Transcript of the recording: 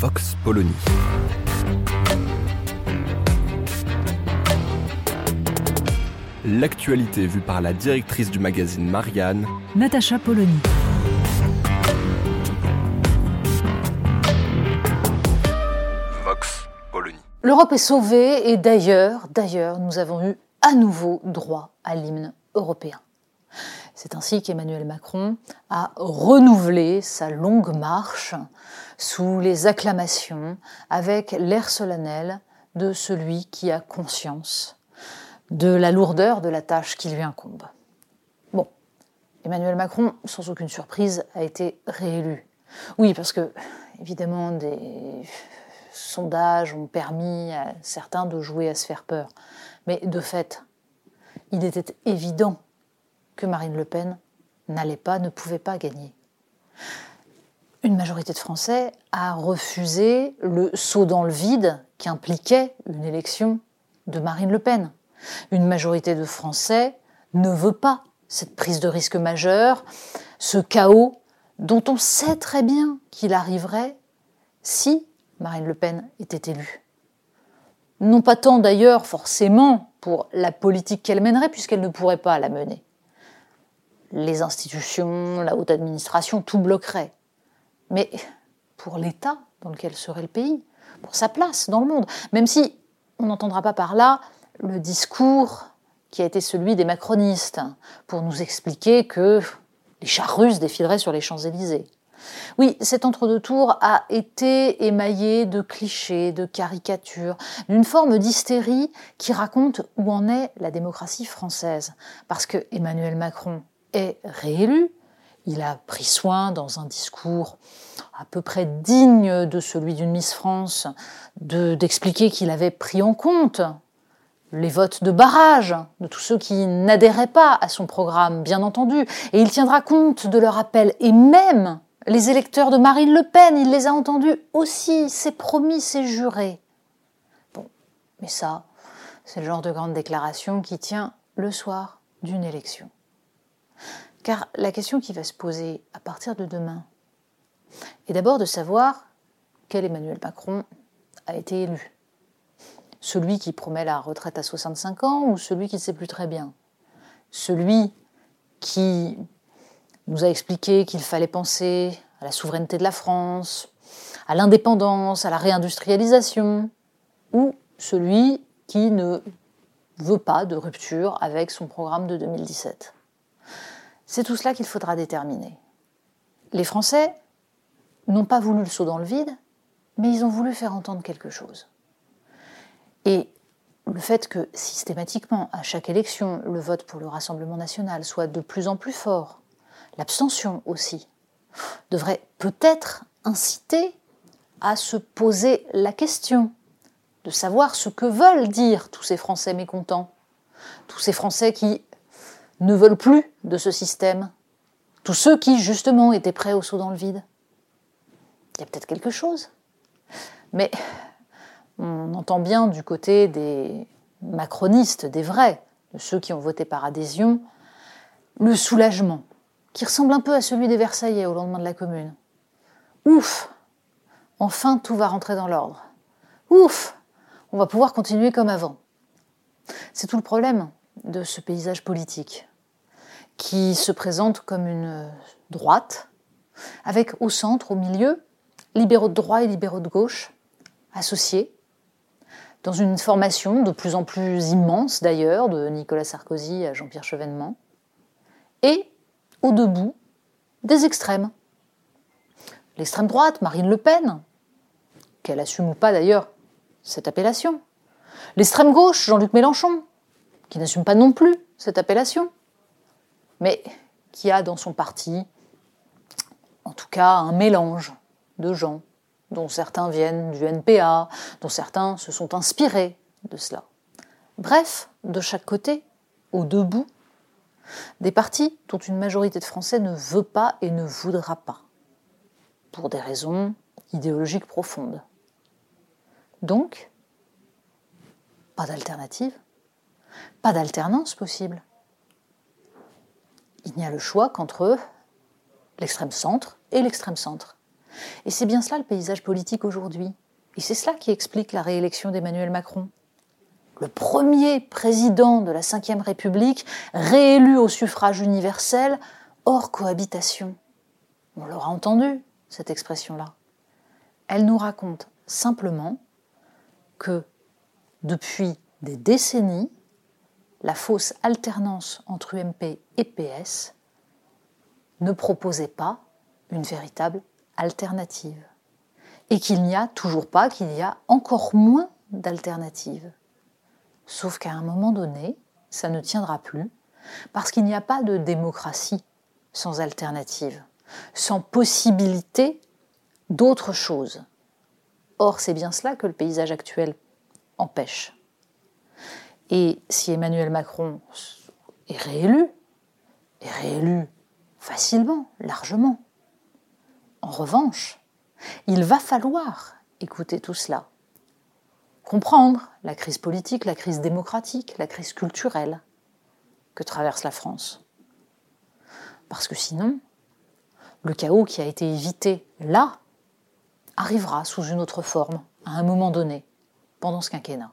Vox Polony. L'actualité vue par la directrice du magazine Marianne, Natacha Polony. Vox Polony. L'Europe est sauvée et d'ailleurs, d'ailleurs, nous avons eu à nouveau droit à l'hymne européen. C'est ainsi qu'Emmanuel Macron a renouvelé sa longue marche sous les acclamations avec l'air solennel de celui qui a conscience de la lourdeur de la tâche qui lui incombe. Bon, Emmanuel Macron, sans aucune surprise, a été réélu. Oui, parce que, évidemment, des sondages ont permis à certains de jouer à se faire peur. Mais de fait, il était évident que Marine Le Pen n'allait pas, ne pouvait pas gagner. Une majorité de Français a refusé le saut dans le vide qu'impliquait une élection de Marine Le Pen. Une majorité de Français ne veut pas cette prise de risque majeure, ce chaos dont on sait très bien qu'il arriverait si Marine Le Pen était élue. Non pas tant d'ailleurs forcément pour la politique qu'elle mènerait, puisqu'elle ne pourrait pas la mener. Les institutions, la haute administration, tout bloquerait. Mais pour l'État dans lequel serait le pays, pour sa place dans le monde, même si on n'entendra pas par là le discours qui a été celui des macronistes, pour nous expliquer que les chars russes défileraient sur les Champs-Élysées. Oui, cet entre-deux tours a été émaillé de clichés, de caricatures, d'une forme d'hystérie qui raconte où en est la démocratie française. Parce que Emmanuel Macron est réélu, il a pris soin dans un discours à peu près digne de celui d'une Miss France d'expliquer qu'il avait pris en compte les votes de barrage de tous ceux qui n'adhéraient pas à son programme, bien entendu, et il tiendra compte de leur appel, et même les électeurs de Marine Le Pen, il les a entendus aussi, c'est promis, c'est juré. Bon, mais ça, c'est le genre de grande déclaration qui tient le soir d'une élection. Car la question qui va se poser à partir de demain est d'abord de savoir quel Emmanuel Macron a été élu. Celui qui promet la retraite à 65 ans ou celui qui ne sait plus très bien? Celui qui nous a expliqué qu'il fallait penser à la souveraineté de la France, à l'indépendance, à la réindustrialisation, ou celui qui ne veut pas de rupture avec son programme de 2017. C'est tout cela qu'il faudra déterminer. Les Français n'ont pas voulu le saut dans le vide, mais ils ont voulu faire entendre quelque chose. Et le fait que systématiquement, à chaque élection, le vote pour le Rassemblement national soit de plus en plus fort, l'abstention aussi, devrait peut-être inciter à se poser la question de savoir ce que veulent dire tous ces Français mécontents, tous ces Français qui ne veulent plus de ce système, tous ceux qui justement étaient prêts au saut dans le vide. Il y a peut-être quelque chose. Mais on entend bien du côté des macronistes, des vrais, de ceux qui ont voté par adhésion, le soulagement, qui ressemble un peu à celui des Versaillais au lendemain de la Commune. Ouf Enfin, tout va rentrer dans l'ordre. Ouf On va pouvoir continuer comme avant. C'est tout le problème de ce paysage politique, qui se présente comme une droite, avec au centre, au milieu, libéraux de droite et libéraux de gauche, associés, dans une formation de plus en plus immense d'ailleurs, de Nicolas Sarkozy à Jean-Pierre Chevènement, et au debout des extrêmes. L'extrême droite, Marine Le Pen, qu'elle assume ou pas d'ailleurs cette appellation. L'extrême gauche, Jean-Luc Mélenchon, qui n'assume pas non plus cette appellation, mais qui a dans son parti tout cas un mélange de gens, dont certains viennent du NPA, dont certains se sont inspirés de cela. Bref, de chaque côté, au debout, des partis dont une majorité de Français ne veut pas et ne voudra pas, pour des raisons idéologiques profondes. Donc, pas d'alternative, pas d'alternance possible. Il n'y a le choix qu'entre l'extrême centre et l'extrême centre. Et c'est bien cela le paysage politique aujourd'hui. Et c'est cela qui explique la réélection d'Emmanuel Macron. Le premier président de la Ve République réélu au suffrage universel hors cohabitation. On l'aura entendu, cette expression-là. Elle nous raconte simplement que depuis des décennies, la fausse alternance entre UMP et PS ne proposait pas une véritable alternative. Et qu'il n'y a toujours pas, qu'il y a encore moins d'alternatives. Sauf qu'à un moment donné, ça ne tiendra plus, parce qu'il n'y a pas de démocratie sans alternative, sans possibilité d'autre chose. Or, c'est bien cela que le paysage actuel empêche. Et si Emmanuel Macron est réélu, est réélu facilement, largement, en revanche, il va falloir écouter tout cela, comprendre la crise politique, la crise démocratique, la crise culturelle que traverse la France. Parce que sinon, le chaos qui a été évité là arrivera sous une autre forme à un moment donné, pendant ce quinquennat.